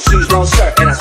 shoes, no shirt, and I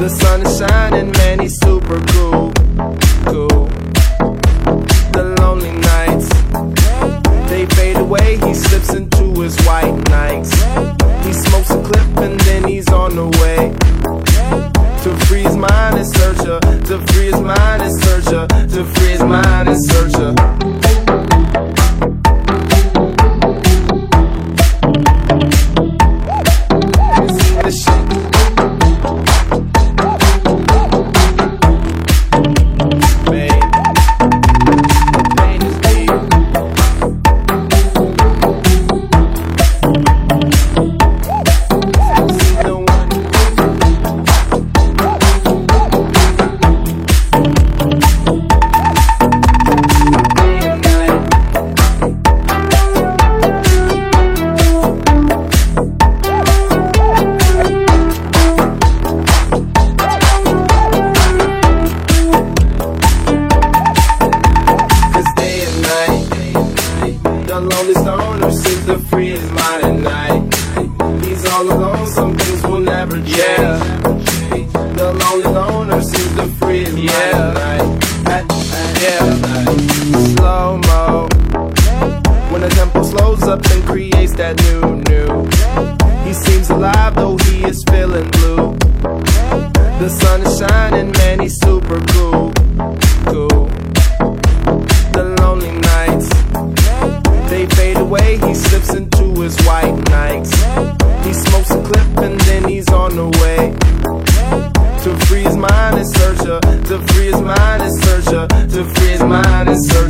The sun is shining, man, he's super cool. Cool. The lonely nights, they fade away, he slips into his white nights. He smokes a clip and then he's on the way. To free his mind and search her. to free his mind and search her. to free his mind and search her. Mind and search her. To freeze mind and search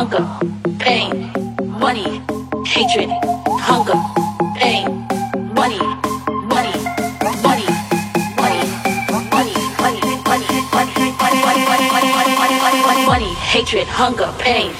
hunger, pain, money, hatred, hunger, pain, money, money, money, money, money, money, money, money, money, money, money, money, money, hatred, hunger, pain.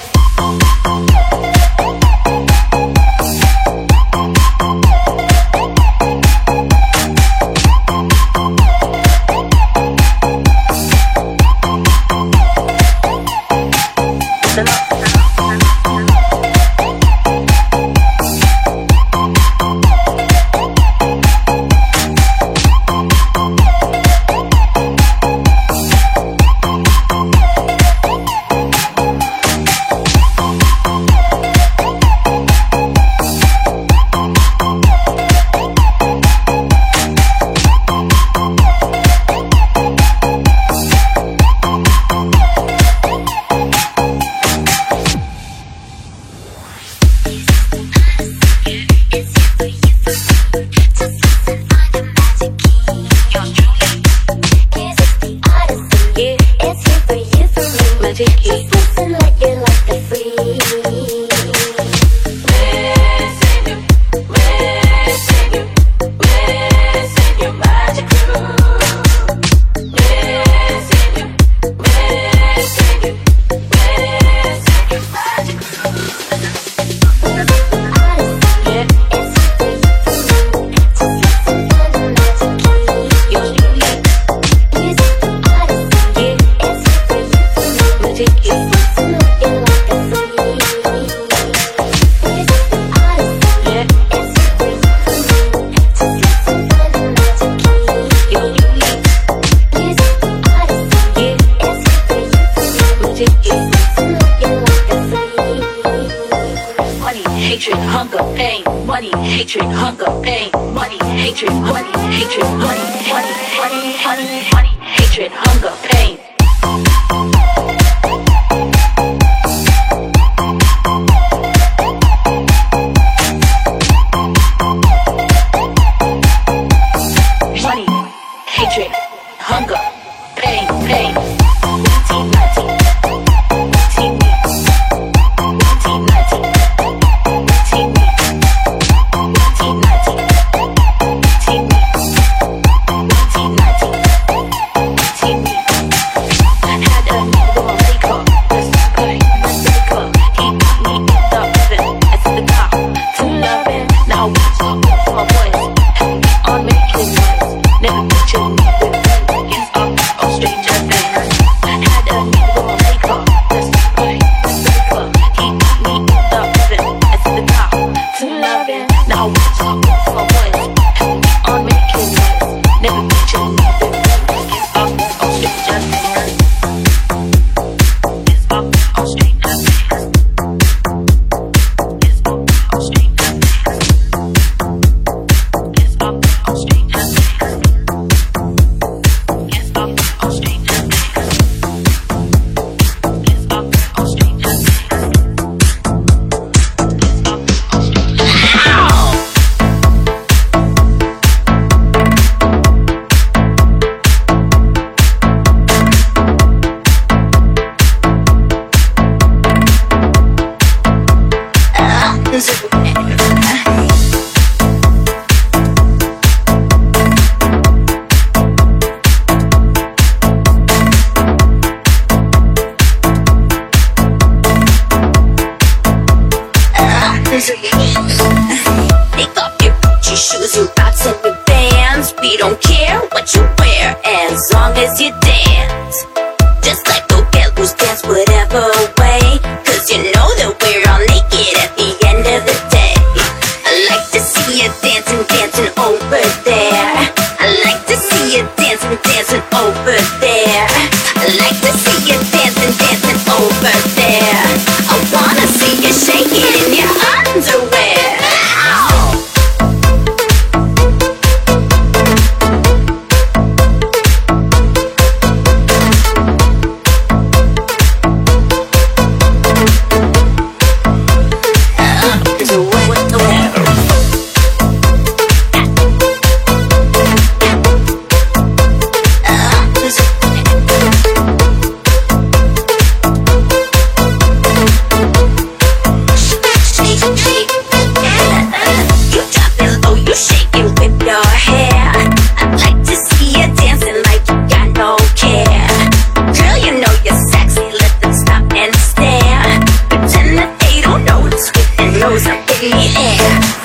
goes up in the air.